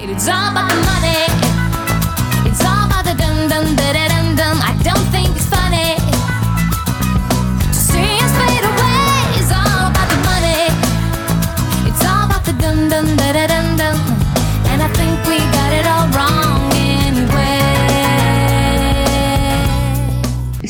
It's all about the money.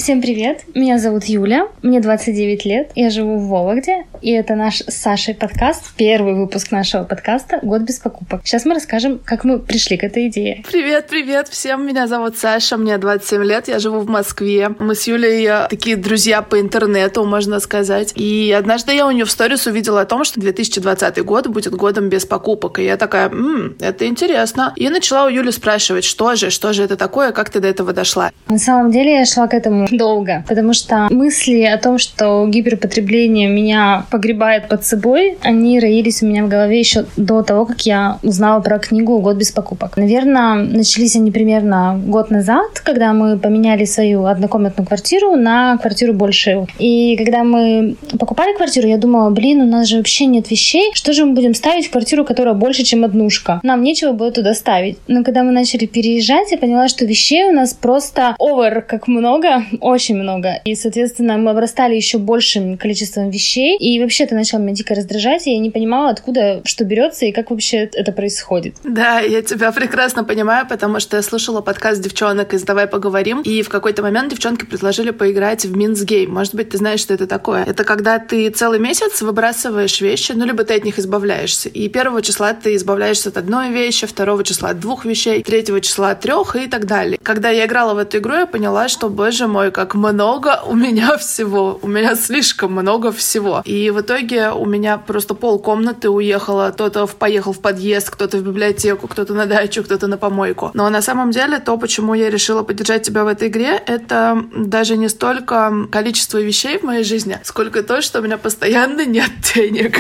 Всем привет! Меня зовут Юля, мне 29 лет, я живу в Вологде, и это наш с Сашей подкаст, первый выпуск нашего подкаста «Год без покупок». Сейчас мы расскажем, как мы пришли к этой идее. Привет, привет всем, меня зовут Саша, мне 27 лет, я живу в Москве. Мы с Юлей э, такие друзья по интернету, можно сказать. И однажды я у нее в сторис увидела о том, что 2020 год будет годом без покупок. И я такая, м это интересно. И начала у Юли спрашивать, что же, что же это такое, как ты до этого дошла. На самом деле я шла к этому долго, потому что мысли о том, что гиперпотребление меня погребает под собой, они роились у меня в голове еще до того, как я узнала про книгу «Год без покупок». Наверное, начались они примерно год назад, когда мы поменяли свою однокомнатную квартиру на квартиру большую. И когда мы покупали квартиру, я думала, блин, у нас же вообще нет вещей, что же мы будем ставить в квартиру, которая больше, чем однушка? Нам нечего было туда ставить. Но когда мы начали переезжать, я поняла, что вещей у нас просто овер, как много, очень много. И, соответственно, мы обрастали еще большим количеством вещей. И вообще это начало меня дико раздражать, и я не понимала, откуда что берется и как вообще это происходит. Да, я тебя прекрасно понимаю, потому что я слушала подкаст девчонок из «Давай поговорим», и в какой-то момент девчонки предложили поиграть в Минсгейм. Может быть, ты знаешь, что это такое? Это когда ты целый месяц выбрасываешь вещи, ну, либо ты от них избавляешься. И первого числа ты избавляешься от одной вещи, второго числа от двух вещей, третьего числа от трех и так далее. Когда я играла в эту игру, я поняла, что, боже мой, как много у меня всего. У меня слишком много всего. И в итоге у меня просто пол комнаты уехало. Кто-то поехал в подъезд, кто-то в библиотеку, кто-то на дачу, кто-то на помойку. Но на самом деле то, почему я решила поддержать тебя в этой игре, это даже не столько количество вещей в моей жизни, сколько то, что у меня постоянно нет денег.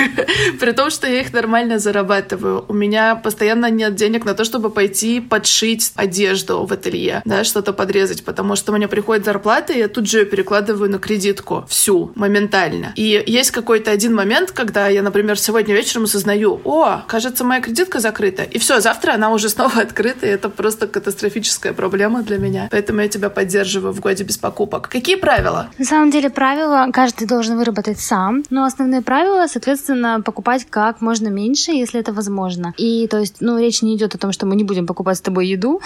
При том, что я их нормально зарабатываю. У меня постоянно нет денег на то, чтобы пойти подшить одежду в ателье, да, что-то подрезать, потому что мне приходит зарплата, и я тут же перекладываю на кредитку. Всю, моментально. И есть какой-то один момент, когда я, например, сегодня вечером осознаю, о, кажется, моя кредитка закрыта. И все, завтра она уже снова открыта, и это просто катастрофическая проблема для меня. Поэтому я тебя поддерживаю в годе без покупок. Какие правила? На самом деле правила каждый должен выработать сам, но основные правила, соответственно, покупать как можно меньше, если это возможно. И то есть, ну, речь не идет о том, что мы не будем покупать с тобой еду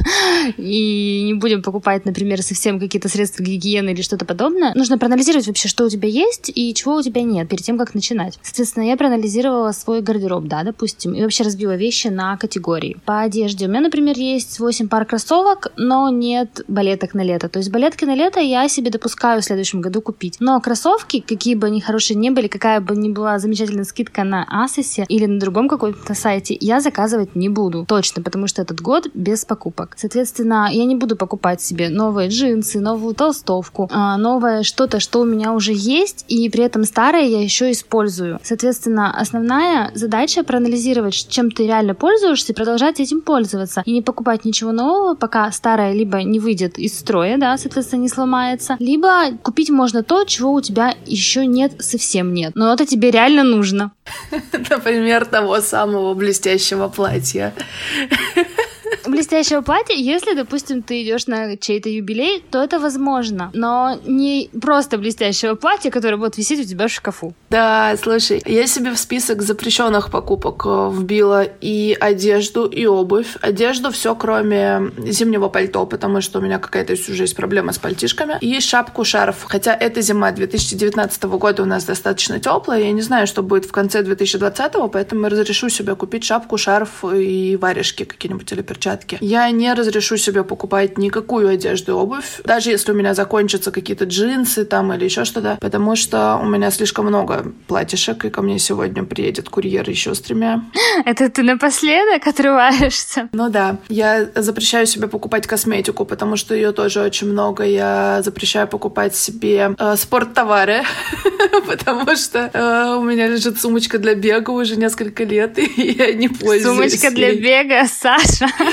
и не будем покупать, например, совсем какие-то средства гигиены или что-то подобное. Нужно проанализировать вообще, что у тебя есть и чего у тебя нет перед тем, как начинать. Соответственно, я проанализировала свой гардероб, да, допустим, и вообще разбила вещи на категории. По одежде у меня, например, есть 8 пар кроссовок, но нет балеток на лето. То есть балетки на лето я себе допускаю в следующем году купить. Но кроссовки, какие бы они хорошие не были, какая бы ни была замечательная скидка на Асосе или на другом каком-то сайте, я заказывать не буду. Точно, потому что этот год без покупок. Соответственно, я не буду покупать себе новые джинсы, новую толстовку, а, новое что-то, что у меня уже есть, и при этом старое я еще использую. Соответственно, основная задача проанализировать, чем ты реально пользуешься, и продолжать этим пользоваться. И не покупать ничего нового, пока старое либо не выйдет из строя, да, соответственно, не сломается, либо купить можно то, чего у тебя еще нет, совсем нет. Но это тебе реально нужно. Например, того самого блестящего платья. Блестящего платья, если, допустим, ты идешь на чей-то юбилей, то это возможно. Но не просто блестящего платья, которое будет висеть у тебя в шкафу. Да, слушай, я себе в список запрещенных покупок э, вбила и одежду, и обувь. Одежду все, кроме зимнего пальто, потому что у меня какая-то уже есть проблема с пальтишками. И шапку, шарф. Хотя эта зима 2019 года у нас достаточно теплая. Я не знаю, что будет в конце 2020, поэтому разрешу себе купить шапку, шарф и варежки какие-нибудь или перчатки. Я не разрешу себе покупать никакую одежду и обувь, даже если у меня закончатся какие-то джинсы там или еще что-то, потому что у меня слишком много платьишек, и ко мне сегодня приедет курьер еще с тремя. Это ты напоследок отрываешься? Ну да. Я запрещаю себе покупать косметику, потому что ее тоже очень много. Я запрещаю покупать себе э, спорттовары, потому что э, у меня лежит сумочка для бега уже несколько лет, и я не пользуюсь Сумочка для бега, Саша.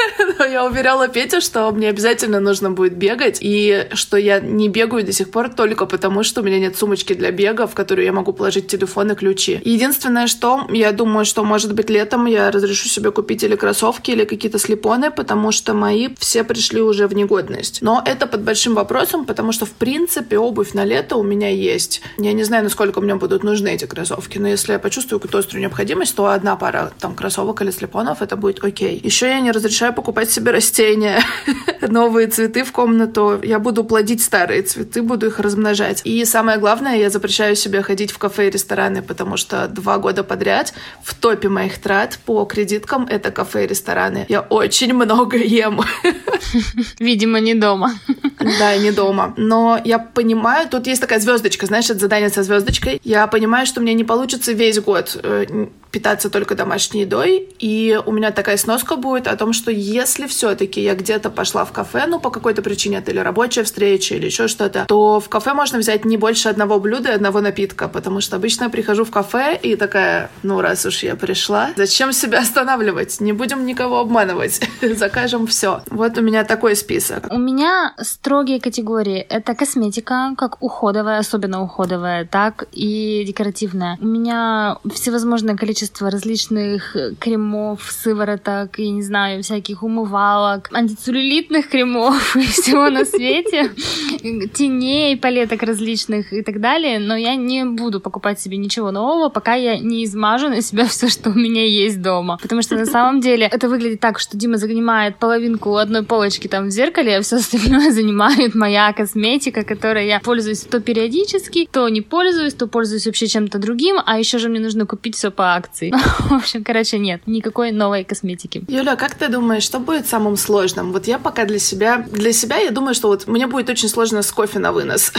Но я уверяла Петю, что мне обязательно нужно будет бегать, и что я не бегаю до сих пор только потому, что у меня нет сумочки для бега, в которую я могу положить телефон и ключи. Единственное, что я думаю, что, может быть, летом я разрешу себе купить или кроссовки, или какие-то слепоны, потому что мои все пришли уже в негодность. Но это под большим вопросом, потому что, в принципе, обувь на лето у меня есть. Я не знаю, насколько мне будут нужны эти кроссовки, но если я почувствую какую-то острую необходимость, то одна пара там кроссовок или слепонов, это будет окей. Еще я не разрешаю покупать себе растения, новые цветы в комнату. Я буду плодить старые цветы, буду их размножать. И самое главное, я запрещаю себе ходить в кафе и рестораны, потому что два года подряд в топе моих трат по кредиткам это кафе и рестораны. Я очень много ем. Видимо, не дома. Да, не дома. Но я понимаю, тут есть такая звездочка, знаешь, это задание со звездочкой. Я понимаю, что мне не получится весь год э, питаться только домашней едой, и у меня такая сноска будет о том, что если все-таки я где-то пошла в кафе, ну, по какой-то причине, это или рабочая встреча, или еще что-то, то в кафе можно взять не больше одного блюда и одного напитка, потому что обычно я прихожу в кафе и такая, ну, раз уж я пришла, зачем себя останавливать? Не будем никого обманывать, закажем все. Вот у меня такой список. У меня строгие категории. Это косметика, как уходовая, особенно уходовая, так и декоративная. У меня всевозможное количество количество различных э, кремов, сывороток, я не знаю, всяких умывалок, антицеллюлитных кремов и всего на свете, теней, палеток различных и так далее, но я не буду покупать себе ничего нового, пока я не измажу на себя все, что у меня есть дома. Потому что на самом деле это выглядит так, что Дима занимает половинку одной полочки там в зеркале, а все остальное занимает моя косметика, которой я пользуюсь то периодически, то не пользуюсь, то пользуюсь вообще чем-то другим, а еще же мне нужно купить все по акции акций. В общем, короче, нет, никакой новой косметики. Юля, как ты думаешь, что будет самым сложным? Вот я пока для себя, для себя я думаю, что вот мне будет очень сложно с кофе на вынос.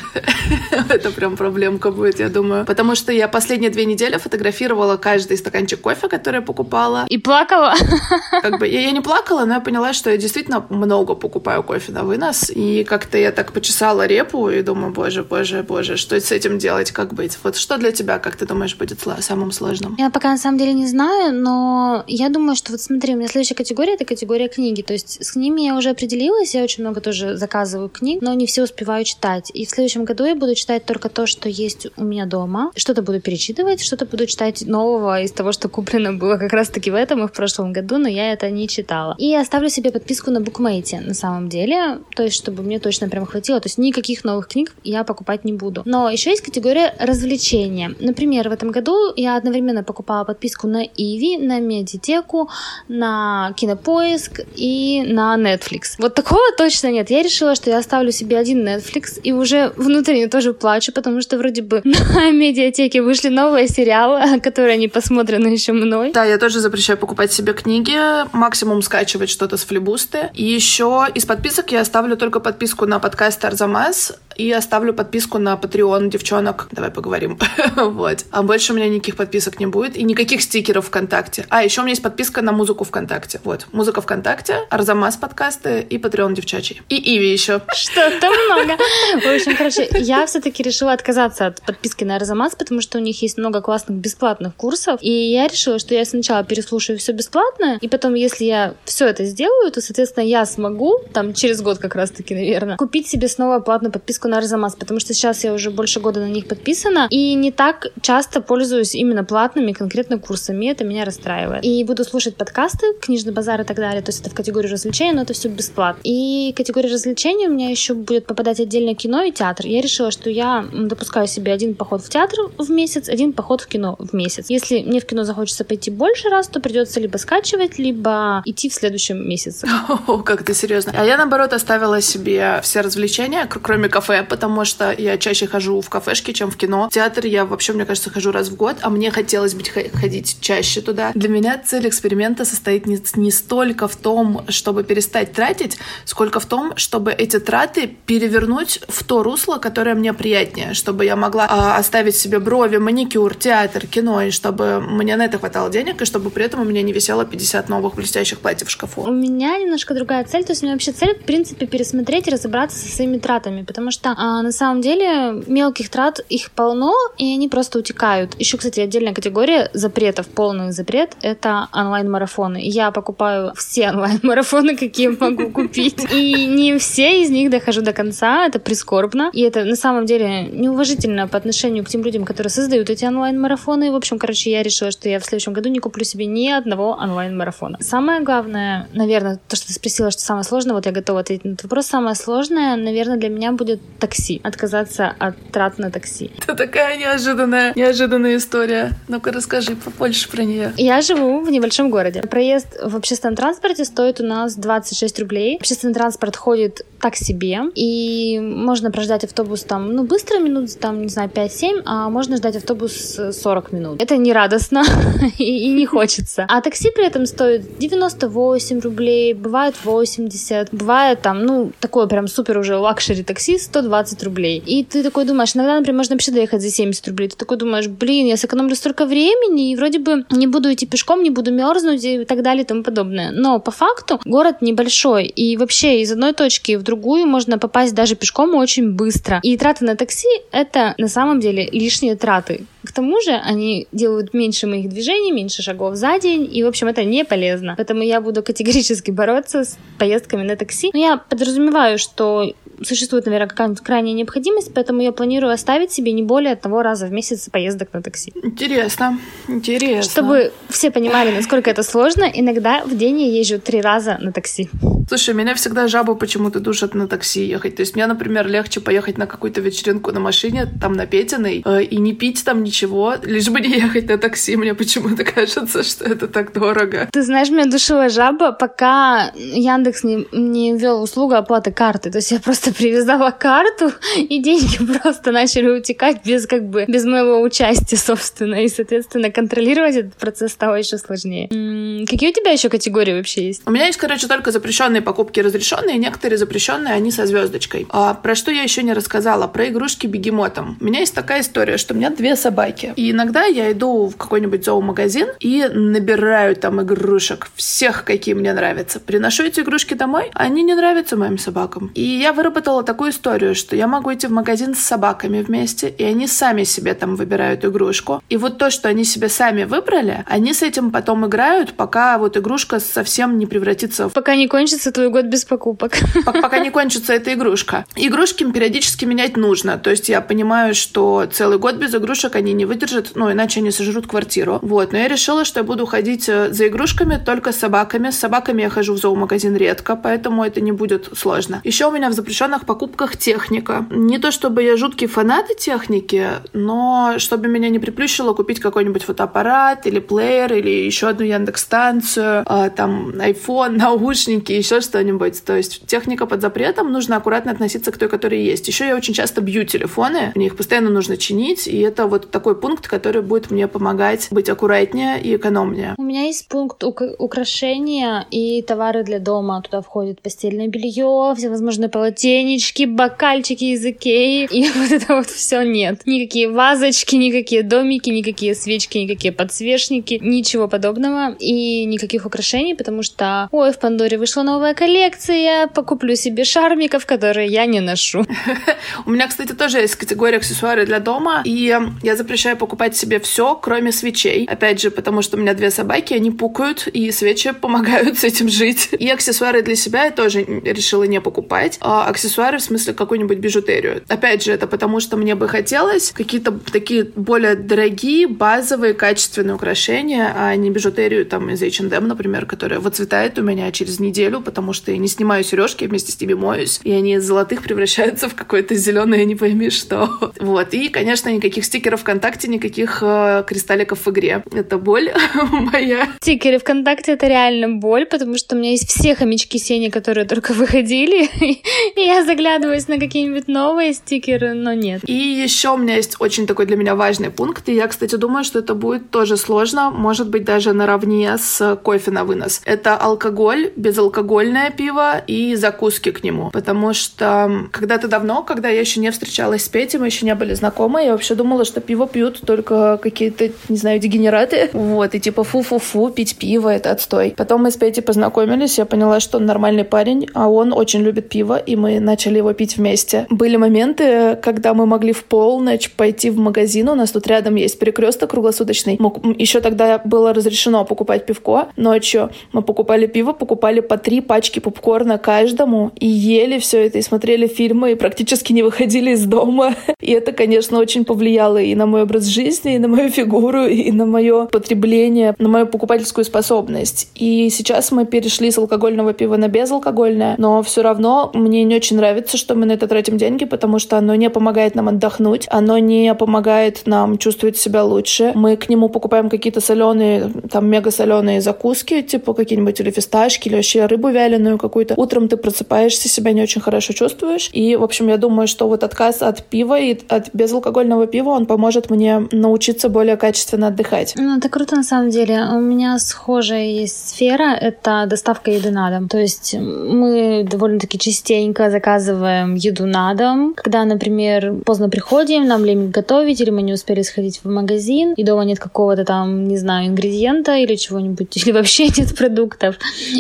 Это прям проблемка будет, я думаю. Потому что я последние две недели фотографировала каждый стаканчик кофе, который я покупала. И плакала? Как бы я, я не плакала, но я поняла, что я действительно много покупаю кофе на вынос. И как-то я так почесала репу и думаю, боже, боже, боже, что с этим делать, как быть? Вот что для тебя, как ты думаешь, будет самым сложным? Я пока самом деле не знаю, но я думаю, что вот смотри, у меня следующая категория — это категория книги. То есть с ними я уже определилась, я очень много тоже заказываю книг, но не все успеваю читать. И в следующем году я буду читать только то, что есть у меня дома. Что-то буду перечитывать, что-то буду читать нового из того, что куплено было как раз-таки в этом и в прошлом году, но я это не читала. И оставлю себе подписку на букмейте на самом деле, то есть чтобы мне точно прям хватило. То есть никаких новых книг я покупать не буду. Но еще есть категория развлечения. Например, в этом году я одновременно покупала подписку на Иви, на Медитеку, на Кинопоиск и на Netflix. Вот такого точно нет. Я решила, что я оставлю себе один Netflix и уже внутренне тоже плачу, потому что вроде бы на медиатеке вышли новые сериалы, которые не посмотрены еще мной. Да, я тоже запрещаю покупать себе книги, максимум скачивать что-то с флибусты. И еще из подписок я оставлю только подписку на подкаст Арзамас и оставлю подписку на Patreon девчонок. Давай поговорим. вот. А больше у меня никаких подписок не будет и никаких стикеров ВКонтакте. А, еще у меня есть подписка на музыку ВКонтакте. Вот. Музыка ВКонтакте, Арзамас подкасты и Patreon девчачий. И Иви еще. Что-то много. В общем, короче, я все-таки решила отказаться от подписки на Арзамас, потому что у них есть много классных бесплатных курсов. И я решила, что я сначала переслушаю все бесплатно, и потом, если я все это сделаю, то, соответственно, я смогу, там, через год как раз-таки, наверное, купить себе снова платную подписку на Арзамас, потому что сейчас я уже больше года на них подписана, и не так часто пользуюсь именно платными конкретно курсами, это меня расстраивает. И буду слушать подкасты, книжный базар и так далее, то есть это в категорию развлечений, но это все бесплатно. И категория развлечений у меня еще будет попадать отдельно кино и театр. Я решила, что я допускаю себе один поход в театр в месяц, один поход в кино в месяц. Если мне в кино захочется пойти больше раз, то придется либо скачивать, либо идти в следующем месяце. О, как ты серьезно. А я, наоборот, оставила себе все развлечения, кроме кафе, потому что я чаще хожу в кафешки, чем в кино. В театр я вообще, мне кажется, хожу раз в год, а мне хотелось бы ходить чаще туда. Для меня цель эксперимента состоит не, не столько в том, чтобы перестать тратить, сколько в том, чтобы эти траты перевернуть в то русло, которое мне приятнее, чтобы я могла э, оставить себе брови, маникюр, театр, кино, и чтобы мне на это хватало денег, и чтобы при этом у меня не висело 50 новых блестящих платьев в шкафу. У меня немножко другая цель, то есть у меня вообще цель, в принципе, пересмотреть и разобраться со своими тратами, потому что что а, на самом деле мелких трат их полно, и они просто утекают. Еще, кстати, отдельная категория запретов, полный запрет — это онлайн-марафоны. Я покупаю все онлайн-марафоны, какие могу купить. И не все из них дохожу до конца, это прискорбно. И это на самом деле неуважительно по отношению к тем людям, которые создают эти онлайн-марафоны. В общем, короче, я решила, что я в следующем году не куплю себе ни одного онлайн-марафона. Самое главное, наверное, то, что ты спросила, что самое сложное, вот я готова ответить на этот вопрос. Самое сложное, наверное, для меня будет такси. Отказаться от трат на такси. Это такая неожиданная, неожиданная история. Ну-ка расскажи побольше про нее. Я живу в небольшом городе. Проезд в общественном транспорте стоит у нас 26 рублей. Общественный транспорт ходит так себе, и можно прождать автобус там, ну, быстро минут, там, не знаю, 5-7, а можно ждать автобус 40 минут. Это не радостно и, и не хочется. А такси при этом стоит 98 рублей, бывает 80, бывает там, ну, такое прям супер уже luxury такси 120 рублей. И ты такой думаешь, иногда, например, можно вообще доехать за 70 рублей. Ты такой думаешь, блин, я сэкономлю столько времени, и вроде бы не буду идти пешком, не буду мерзнуть и так далее и тому подобное. Но по факту город небольшой, и вообще из одной точки в другую можно попасть даже пешком очень быстро. И траты на такси — это на самом деле лишние траты. К тому же они делают меньше моих движений, меньше шагов за день, и, в общем, это не полезно. Поэтому я буду категорически бороться с поездками на такси. Но я подразумеваю, что существует, наверное, крайняя необходимость, поэтому я планирую оставить себе не более одного раза в месяц поездок на такси. Интересно, интересно. Чтобы все понимали, насколько это сложно, иногда в день я езжу три раза на такси. Слушай, меня всегда жабы почему-то душат на такси ехать. То есть мне, например, легче поехать на какую-то вечеринку на машине, там на Петиной, э, и не пить там ничего, лишь бы не ехать на такси. Мне почему-то кажется, что это так дорого. Ты знаешь, меня душила жаба, пока Яндекс не, не ввел услугу оплаты карты. То есть я просто привязала карту, и деньги просто начали утекать без как бы без моего участия, собственно. И, соответственно, контролировать этот процесс стало еще сложнее. М, Какие у тебя еще категории вообще есть? У меня есть, короче, только запрещенные покупки разрешенные, некоторые запрещенные, они со звездочкой. А про что я еще не рассказала? Про игрушки бегемотом. У меня есть такая история, что у меня две собаки. И иногда я иду в какой-нибудь зоомагазин и набираю там игрушек, всех, какие мне нравятся. Приношу эти игрушки домой, они не нравятся моим собакам. И я выработала такую историю, что я могу идти в магазин с собаками вместе, и они сами себе там выбирают игрушку. И вот то, что они себе сами выбрали, они с этим потом играют, пока вот игрушка совсем не превратится в Пока не кончится твой год без покупок. Пок- пока не кончится эта игрушка. Игрушки периодически менять нужно. То есть я понимаю, что целый год без игрушек они не выдержат, ну, иначе они сожрут квартиру. Вот. Но я решила, что я буду ходить э, за игрушками только с собаками. С собаками я хожу в зоомагазин редко, поэтому это не будет сложно. Еще у меня в запрещенных покупках техника. Не то чтобы я жуткий фанат техники, но чтобы меня не приплющило купить какой-нибудь фотоаппарат или плеер, или еще одну Яндекс-станцию, а, там, iPhone, наушники, еще что-нибудь. То есть техника под запретом, нужно аккуратно относиться к той, которая есть. Еще я очень часто бью телефоны, мне их постоянно нужно чинить, и это вот такой пункт, который будет мне помогать быть аккуратнее и экономнее. У меня есть пункт ук- украшения и товары для дома. Туда входит постельное белье, всевозможные полотенечки, бокальчики из Икеи. И вот это вот все нет. Никакие вазочки, никакие домики, никакие свечки, никакие подсвечники, ничего подобного. И никаких украшений, потому что, ой, в Пандоре вышла новая коллекция, покуплю себе шармиков, которые я не ношу. У меня, кстати, тоже есть категория аксессуары для дома, и я запрещаю покупать себе все, кроме свечей. Опять же, потому что у меня две собаки, они пукают, и свечи помогают с этим жить. И аксессуары для себя я тоже решила не покупать. А аксессуары, в смысле, какую-нибудь бижутерию. Опять же, это потому что мне бы хотелось какие-то такие более дорогие, базовые, качественные украшения, а не бижутерию там из H&M, например, которая выцветает у меня через неделю, потому что я не снимаю сережки, вместе с ними моюсь, и они из золотых превращаются в какое-то зеленое, не пойми что. Вот. И, конечно, никаких стикеров ВКонтакте, никаких э, кристалликов в игре. Это боль моя. Стикеры ВКонтакте это реально боль, потому что у меня есть все хомячки Сени, которые только выходили, и я заглядываюсь на какие-нибудь новые стикеры, но нет. И еще у меня есть очень такой для меня важный пункт, и я, кстати, думаю, что это будет тоже сложно, может быть, даже наравне с кофе на вынос. Это алкоголь, безалкогольное пиво и закуски к нему. Потому что когда-то давно, когда я еще не встречалась с Петей, мы еще не были знакомы, я вообще думала, что пиво пьют только какие-то, не знаю, дегенераты. Вот, и типа фу-фу-фу, пить пиво — это отстой. Потом мы с Петей познакомились, я поняла, что он нормальный парень, а он очень любит пиво, и мы начали его пить вместе вместе. Были моменты, когда мы могли в полночь пойти в магазин, у нас тут рядом есть перекресток круглосуточный. Еще тогда было разрешено покупать пивко ночью. Мы покупали пиво, покупали по три пачки попкорна каждому и ели все это, и смотрели фильмы, и практически не выходили из дома. И это, конечно, очень повлияло и на мой образ жизни, и на мою фигуру, и на мое потребление, на мою покупательскую способность. И сейчас мы перешли с алкогольного пива на безалкогольное, но все равно мне не очень нравится, что мы на это тратим деньги, потому что оно не помогает нам отдохнуть, оно не помогает нам чувствовать себя лучше. Мы к нему покупаем какие-то соленые, там мега соленые закуски, типа какие-нибудь или фисташки, или вообще рыбу вяленую какую-то. Утром ты просыпаешься, себя не очень хорошо чувствуешь. И, в общем, я думаю, что вот отказ от пива и от безалкогольного пива, он поможет мне научиться более качественно отдыхать. Ну, это круто на самом деле. У меня схожая есть сфера, это доставка еды на дом. То есть мы довольно-таки частенько заказываем еду на дом. Когда, например, поздно приходим, нам лень готовить, или мы не успели сходить в магазин, и дома нет какого-то там, не знаю, ингредиента или чего-нибудь, или вообще нет продуктов.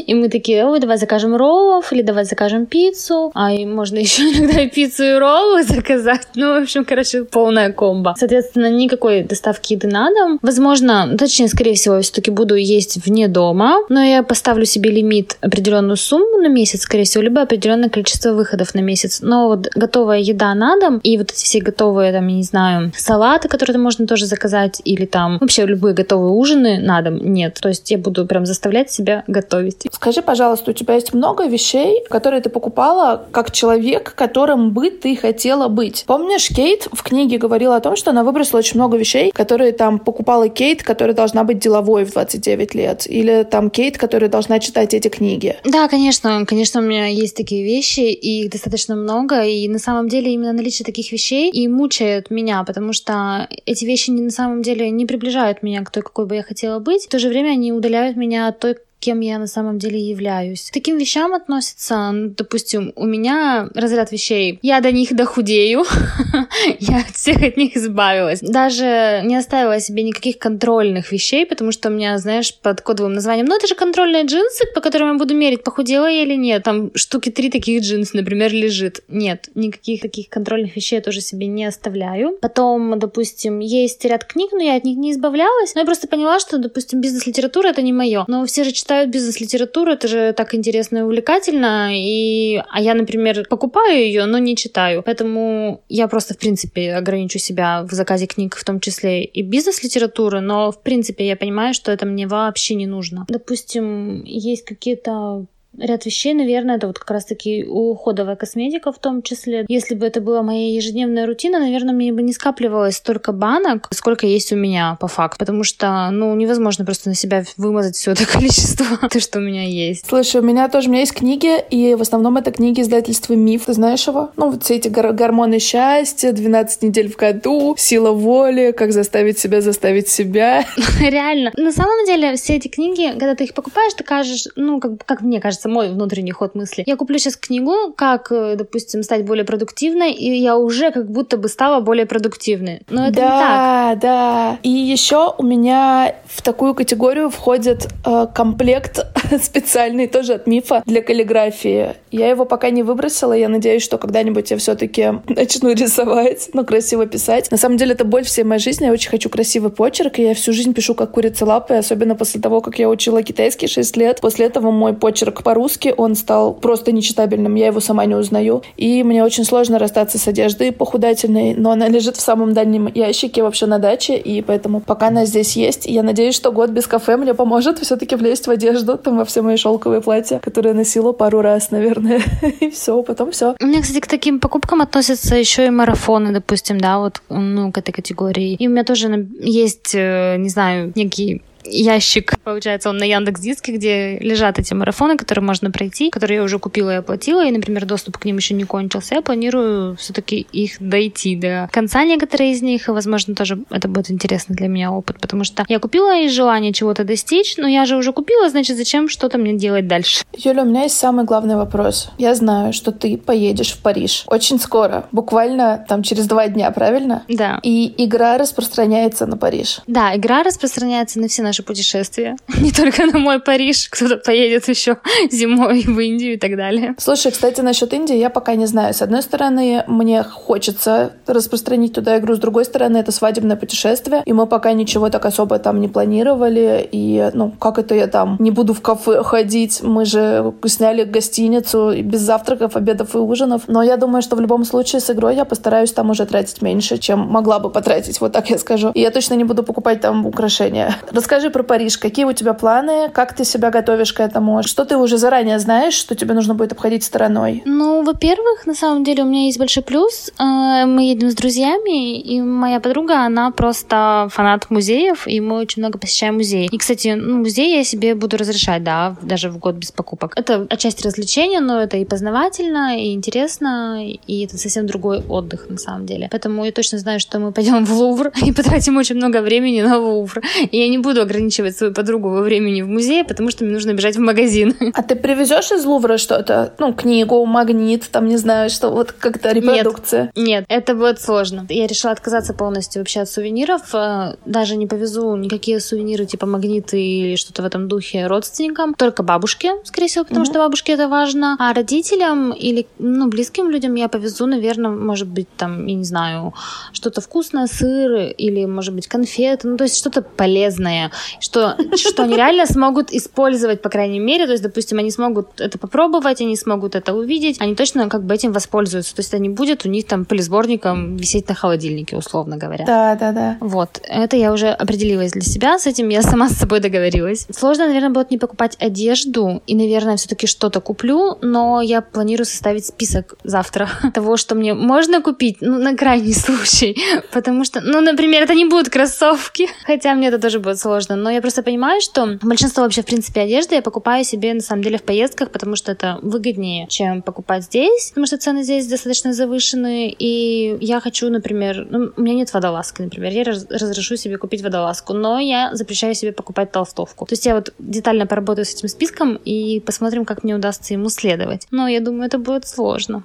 И мы такие, ой, давай закажем роллов, или давай закажем пиццу. А и можно еще иногда и пиццу, и роллы заказать. Ну, в общем, короче, полная комба. Соответственно, никакой доставки еды на дом. Возможно, точнее, скорее всего, все-таки буду есть вне дома, но я поставлю себе лимит определенную сумму на месяц, скорее всего, либо определенное количество выходов на месяц. Но вот готовая еда на дом и вот эти все готовые, там, я не знаю, салаты, которые можно тоже заказать, или там вообще любые готовые ужины на дом, нет. То есть я буду прям заставлять себя готовить. Скажи, пожалуйста, у тебя есть много вещей, которые ты покупала как человек, которым бы ты хотела быть? Помнишь, Кейт в книге говорила о том, что она выбросила очень много вещей, которые там покупала Кейт, которая должна быть деловой в 29 лет, или там Кейт, которая должна читать эти книги. Да, конечно, конечно, у меня есть такие вещи, и их достаточно много, и на самом деле именно наличие таких вещей и мучает меня, потому что эти вещи на самом деле не приближают меня к той, какой бы я хотела быть, в то же время они удаляют меня от той, кем я на самом деле являюсь. Таким вещам относится, ну, допустим, у меня разряд вещей. Я до них дохудею, я от всех от них избавилась. Даже не оставила себе никаких контрольных вещей, потому что у меня, знаешь, под кодовым названием, ну это же контрольные джинсы, по которым я буду мерить, похудела я или нет. Там штуки три таких джинс, например, лежит. Нет, никаких таких контрольных вещей я тоже себе не оставляю. Потом, допустим, есть ряд книг, но я от них не избавлялась. Но я просто поняла, что, допустим, бизнес-литература это не мое. Но все же читают читают бизнес-литературу, это же так интересно и увлекательно, и... а я, например, покупаю ее, но не читаю. Поэтому я просто, в принципе, ограничу себя в заказе книг, в том числе и бизнес-литературы, но, в принципе, я понимаю, что это мне вообще не нужно. Допустим, есть какие-то ряд вещей, наверное, это вот как раз-таки уходовая косметика в том числе. Если бы это была моя ежедневная рутина, наверное, мне бы не скапливалось столько банок, сколько есть у меня по факту. Потому что, ну, невозможно просто на себя вымазать все это количество, то, что у меня есть. Слушай, у меня тоже, у меня есть книги, и в основном это книги издательства «Миф». Ты знаешь его? Ну, вот все эти гор- гормоны счастья, 12 недель в году, сила воли, как заставить себя заставить себя. Реально. На самом деле, все эти книги, когда ты их покупаешь, ты кажешь, ну, как, как мне кажется, мой внутренний ход мысли. Я куплю сейчас книгу, как, э, допустим, стать более продуктивной, и я уже как будто бы стала более продуктивной. Но это да, не так. Да, да. И еще у меня в такую категорию входит э, комплект специальный тоже от мифа для каллиграфии. Я его пока не выбросила. Я надеюсь, что когда-нибудь я все-таки начну рисовать, ну, красиво писать. На самом деле, это боль всей моей жизни. Я очень хочу красивый почерк, и я всю жизнь пишу как курица лапы, особенно после того, как я учила китайский 6 лет. После этого мой почерк по-русски, он стал просто нечитабельным. Я его сама не узнаю. И мне очень сложно расстаться с одеждой похудательной, но она лежит в самом дальнем ящике вообще на даче, и поэтому пока она здесь есть, я надеюсь, что год без кафе мне поможет все-таки влезть в одежду, там во все мои шелковые платья, которые я носила пару раз, наверное. и все, потом все. У меня, кстати, к таким покупкам относятся еще и марафоны, допустим, да, вот, ну, к этой категории. И у меня тоже есть, э, не знаю, некий ящик, получается, он на Яндекс Диске, где лежат эти марафоны, которые можно пройти, которые я уже купила и оплатила, и, например, доступ к ним еще не кончился. Я планирую все-таки их дойти до конца некоторые из них, и, возможно, тоже это будет интересно для меня опыт, потому что я купила из желания чего-то достичь, но я же уже купила, значит, зачем что-то мне делать дальше? Юля, у меня есть самый главный вопрос. Я знаю, что ты поедешь в Париж очень скоро, буквально там через два дня, правильно? Да. И игра распространяется на Париж. Да, игра распространяется на все наши наши путешествия. Не только на мой Париж, кто-то поедет еще зимой в Индию и так далее. Слушай, кстати, насчет Индии я пока не знаю. С одной стороны, мне хочется распространить туда игру, с другой стороны, это свадебное путешествие, и мы пока ничего так особо там не планировали, и, ну, как это я там не буду в кафе ходить, мы же сняли гостиницу без завтраков, обедов и ужинов, но я думаю, что в любом случае с игрой я постараюсь там уже тратить меньше, чем могла бы потратить, вот так я скажу. И я точно не буду покупать там украшения. Расскажи про Париж. Какие у тебя планы? Как ты себя готовишь к этому? Что ты уже заранее знаешь, что тебе нужно будет обходить стороной? Ну, во-первых, на самом деле у меня есть большой плюс. Э, мы едем с друзьями, и моя подруга, она просто фанат музеев, и мы очень много посещаем музеи. И, кстати, ну, музей я себе буду разрешать, да, даже в год без покупок. Это отчасти развлечения, но это и познавательно, и интересно, и это совсем другой отдых на самом деле. Поэтому я точно знаю, что мы пойдем в Лувр и потратим очень много времени на Лувр. И я не буду ограничивать свою подругу во времени в музее, потому что мне нужно бежать в магазин. А ты привезешь из Лувра что-то? Ну, книгу, магнит, там, не знаю, что вот как-то репродукция? Нет, нет, это будет сложно. Я решила отказаться полностью вообще от сувениров. Э, даже не повезу никакие сувениры типа магниты или что-то в этом духе родственникам. Только бабушке, скорее всего, потому mm-hmm. что бабушке это важно. А родителям или ну, близким людям я повезу, наверное, может быть, там, я не знаю, что-то вкусное, сыр или, может быть, конфеты. Ну, то есть что-то полезное, что, что они реально смогут использовать, по крайней мере. То есть, допустим, они смогут это попробовать, они смогут это увидеть, они точно как бы этим воспользуются. То есть, это не будет у них там полисборником висеть на холодильнике, условно говоря. Да, да, да. Вот. Это я уже определилась для себя, с этим я сама с собой договорилась. Сложно, наверное, будет не покупать одежду, и, наверное, все-таки что-то куплю, но я планирую составить список завтра того, что мне можно купить, ну, на крайний случай, потому что, ну, например, это не будут кроссовки, хотя мне это тоже будет сложно, но я просто понимаю, что большинство вообще, в принципе, одежды я покупаю себе, на самом деле, в поездках, потому что это выгоднее, чем покупать здесь, потому что цены здесь достаточно завышены, и я хочу, например, ну, у меня нет водолазки, например, я раз разрешу себе купить водолазку, но я запрещаю себе покупать толстовку. То есть я вот детально поработаю с этим списком и посмотрим, как мне удастся ему следовать. Но я думаю, это будет сложно.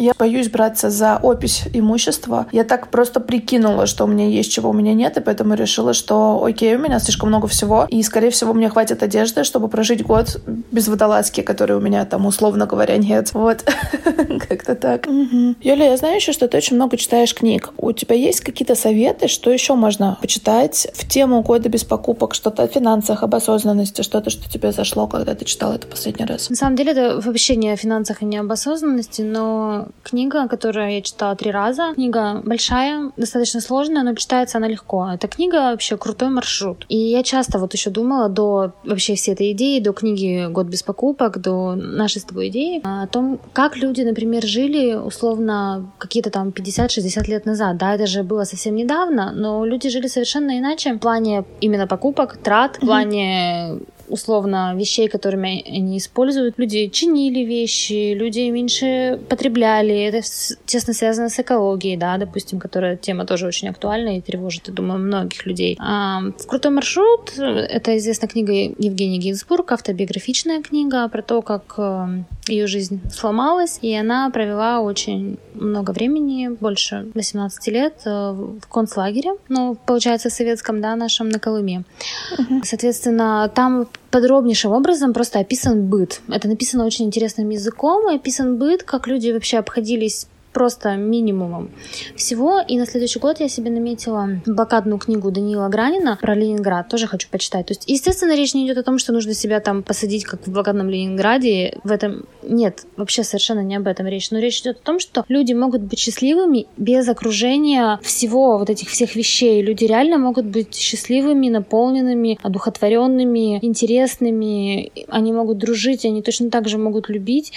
Я боюсь браться за опись имущества. Я так просто прикинула, что у меня есть, чего у меня нет, и поэтому решила, что окей, у меня слишком много всего, и, скорее всего, мне хватит одежды, чтобы прожить год без водолазки, которой у меня там, условно говоря, нет. Вот. Как-то так. Юля, я знаю еще, что ты очень много читаешь книг. У тебя есть какие-то советы, что еще можно почитать в тему года без покупок, что-то о финансах, об осознанности, что-то, что тебе зашло, когда ты читала это последний раз? На самом деле, это вообще не о финансах и не об осознанности, но книга, которую я читала три раза. Книга большая, достаточно сложная, но читается она легко. Эта книга вообще крутой маршрут. И я часто вот еще думала до вообще всей этой идеи, до книги «Год без покупок», до нашей с тобой идеи, о том, как люди, например, жили условно какие-то там 50-60 лет назад. Да, это же было совсем недавно, но люди жили совершенно иначе в плане именно покупок, трат, в плане условно вещей, которыми они используют. Люди чинили вещи, люди меньше потребляли. Это тесно связано с экологией, да, допустим, которая тема тоже очень актуальна и тревожит, я думаю, многих людей. А в «Крутой маршрут» — это известная книга Евгения Гинзбург, автобиографичная книга про то, как э, ее жизнь сломалась, и она провела очень много времени, больше 18 лет э, в концлагере, ну, получается, в советском, да, нашем на Колыме. Uh-huh. Соответственно, там подробнейшим образом просто описан быт. Это написано очень интересным языком, и описан быт, как люди вообще обходились просто минимумом всего. И на следующий год я себе наметила блокадную книгу Даниила Гранина про Ленинград. Тоже хочу почитать. То есть, естественно, речь не идет о том, что нужно себя там посадить, как в блокадном Ленинграде. В этом нет, вообще совершенно не об этом речь. Но речь идет о том, что люди могут быть счастливыми без окружения всего вот этих всех вещей. Люди реально могут быть счастливыми, наполненными, одухотворенными, интересными. Они могут дружить, они точно так же могут любить,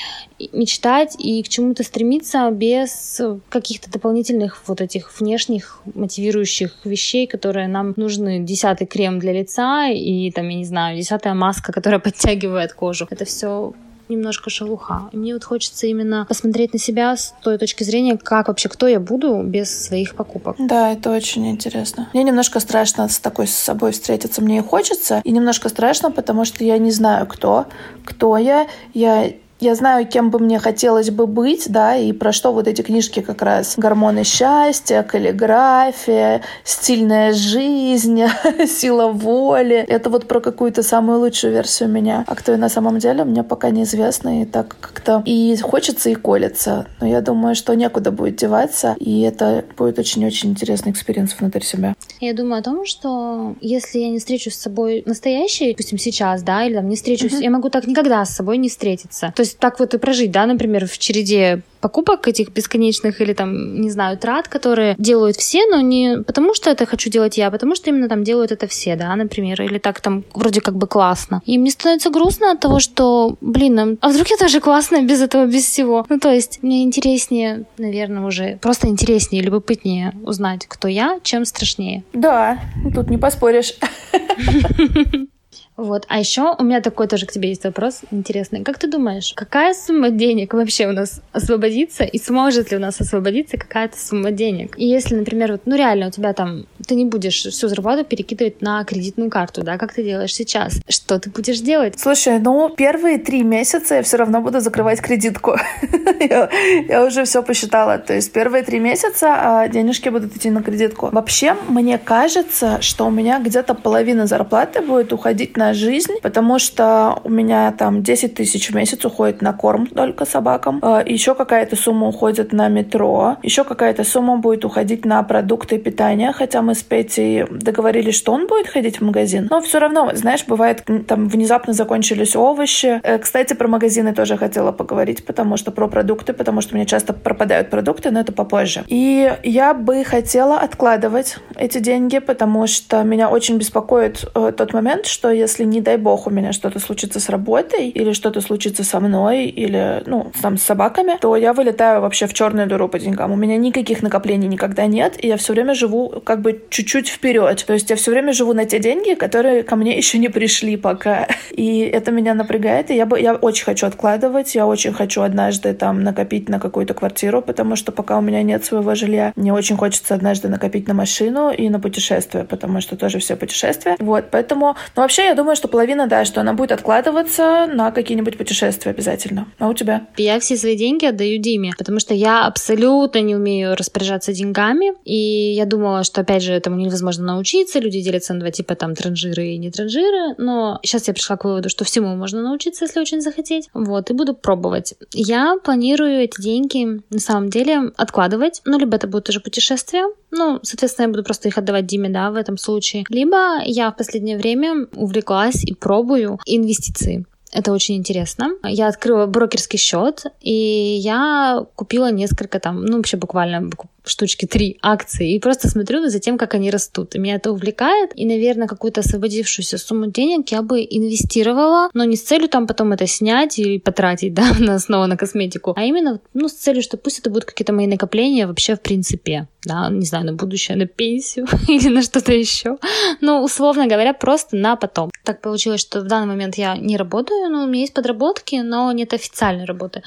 мечтать и к чему-то стремиться без без каких-то дополнительных вот этих внешних мотивирующих вещей, которые нам нужны. Десятый крем для лица и там, я не знаю, десятая маска, которая подтягивает кожу. Это все немножко шелуха. И мне вот хочется именно посмотреть на себя с той точки зрения, как вообще, кто я буду без своих покупок. Да, это очень интересно. Мне немножко страшно с такой с собой встретиться. Мне и хочется, и немножко страшно, потому что я не знаю, кто, кто я. Я я знаю, кем бы мне хотелось бы быть, да, и про что вот эти книжки как раз «Гормоны счастья», «Каллиграфия», «Стильная жизнь», «Сила воли». Это вот про какую-то самую лучшую версию меня. А кто я на самом деле, мне пока неизвестно, и так как-то и хочется, и колется. Но я думаю, что некуда будет деваться, и это будет очень-очень интересный experience внутри себя. Я думаю о том, что если я не встречусь с собой настоящей, допустим, сейчас, да, или там не встречусь, я могу так никогда с собой не встретиться. То есть так вот и прожить, да, например, в череде покупок этих бесконечных или там, не знаю, трат, которые делают все, но не потому, что это хочу делать я, а потому что именно там делают это все, да, например, или так там вроде как бы классно. И мне становится грустно от того, что, блин, а вдруг я тоже классная без этого, без всего? Ну, то есть мне интереснее, наверное, уже просто интереснее, любопытнее узнать, кто я, чем страшнее. Да, тут не поспоришь. Вот. А еще у меня такой тоже к тебе есть вопрос интересный. Как ты думаешь, какая сумма денег вообще у нас освободится и сможет ли у нас освободиться какая-то сумма денег? И если, например, вот, ну реально у тебя там, ты не будешь всю зарплату перекидывать на кредитную карту, да, как ты делаешь сейчас, что ты будешь делать? Слушай, ну первые три месяца я все равно буду закрывать кредитку. я, уже все посчитала. То есть первые три месяца а денежки будут идти на кредитку. Вообще, мне кажется, что у меня где-то половина зарплаты будет уходить на на жизнь, потому что у меня там 10 тысяч в месяц уходит на корм только собакам, а, еще какая-то сумма уходит на метро, еще какая-то сумма будет уходить на продукты питания, хотя мы с Петей договорились, что он будет ходить в магазин, но все равно, знаешь, бывает, там внезапно закончились овощи. Э, кстати, про магазины тоже хотела поговорить, потому что про продукты, потому что у меня часто пропадают продукты, но это попозже. И я бы хотела откладывать эти деньги, потому что меня очень беспокоит э, тот момент, что если если, не дай бог, у меня что-то случится с работой, или что-то случится со мной, или, ну, там, с собаками, то я вылетаю вообще в черную дыру по деньгам. У меня никаких накоплений никогда нет, и я все время живу как бы чуть-чуть вперед. То есть я все время живу на те деньги, которые ко мне еще не пришли пока. И это меня напрягает, и я, бы, я очень хочу откладывать, я очень хочу однажды там накопить на какую-то квартиру, потому что пока у меня нет своего жилья, мне очень хочется однажды накопить на машину и на путешествие, потому что тоже все путешествия. Вот, поэтому, ну, вообще, я думаю, думаю, что половина, да, что она будет откладываться на какие-нибудь путешествия обязательно. А у тебя? Я все свои деньги отдаю Диме, потому что я абсолютно не умею распоряжаться деньгами. И я думала, что, опять же, этому невозможно научиться. Люди делятся на два типа, там, транжиры и не транжиры. Но сейчас я пришла к выводу, что всему можно научиться, если очень захотеть. Вот, и буду пробовать. Я планирую эти деньги, на самом деле, откладывать. Ну, либо это будет уже путешествие, ну, соответственно, я буду просто их отдавать Диме, да, в этом случае. Либо я в последнее время увлеклась и пробую инвестиции. Это очень интересно. Я открыла брокерский счет, и я купила несколько там, ну, вообще буквально штучки три акции и просто смотрю за тем, как они растут. И меня это увлекает. И, наверное, какую-то освободившуюся сумму денег я бы инвестировала, но не с целью там потом это снять или потратить, да, на снова на косметику, а именно, ну, с целью, что пусть это будут какие-то мои накопления вообще в принципе, да, не знаю, на будущее, на пенсию или на что-то еще. Но, условно говоря, просто на потом. Так получилось, что в данный момент я не работаю, но у меня есть подработки, но нет официальной работы.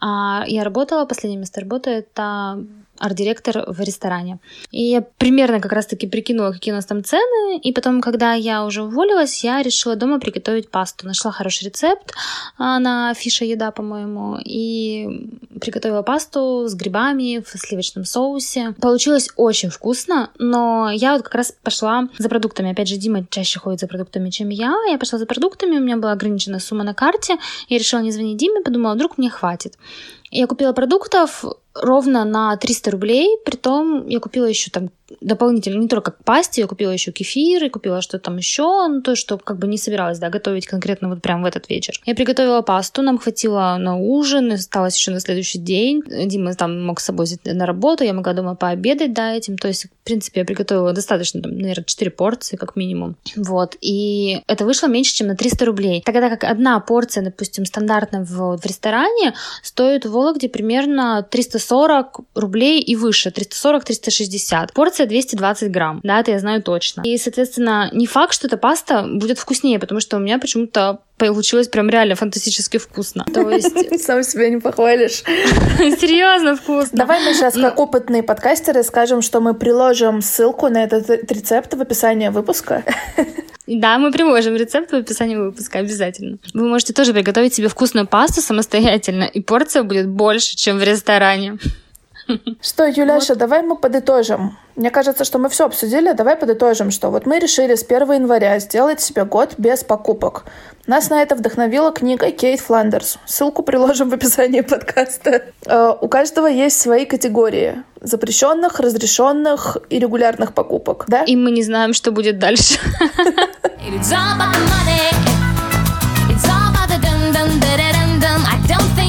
А я работала, последнее место работы это арт-директор в ресторане. И я примерно как раз-таки прикинула, какие у нас там цены, и потом, когда я уже уволилась, я решила дома приготовить пасту. Нашла хороший рецепт а, на фиша еда, по-моему, и приготовила пасту с грибами в сливочном соусе. Получилось очень вкусно, но я вот как раз пошла за продуктами. Опять же, Дима чаще ходит за продуктами, чем я. Я пошла за продуктами, у меня была ограниченная сумма на карте. Я решила не звонить Диме, подумала, вдруг мне хватит. Я купила продуктов ровно на 300 рублей, притом я купила еще там дополнительно не только к пасте, я купила еще кефир и купила что-то там еще, ну то, что как бы не собиралась, да, готовить конкретно вот прям в этот вечер. Я приготовила пасту, нам хватило на ужин, осталось еще на следующий день. Дима там мог с собой на работу, я могла дома пообедать, да, этим. То есть, в принципе, я приготовила достаточно, там, наверное, 4 порции, как минимум. Вот. И это вышло меньше, чем на 300 рублей. Тогда как одна порция, допустим, стандартно в, в ресторане стоит в Вологде примерно 340 рублей и выше, 340-360. Порция порция 220 грамм, да, это я знаю точно. И, соответственно, не факт, что эта паста будет вкуснее, потому что у меня почему-то получилось прям реально фантастически вкусно. То есть... Сам себя не похвалишь. Серьезно вкусно. Давай мы сейчас, как опытные подкастеры, скажем, что мы приложим ссылку на этот рецепт в описании выпуска. Да, мы приложим рецепт в описании выпуска обязательно. Вы можете тоже приготовить себе вкусную пасту самостоятельно, и порция будет больше, чем в ресторане. Что, Юляша, вот. давай мы подытожим. Мне кажется, что мы все обсудили. Давай подытожим, что вот мы решили с 1 января сделать себе год без покупок. Нас на это вдохновила книга Кейт Фландерс. Ссылку приложим в описании подкаста. Э, у каждого есть свои категории запрещенных, разрешенных и регулярных покупок. Да? И мы не знаем, что будет дальше. It's all about the money. It's all about the dum dum da da dum. I don't think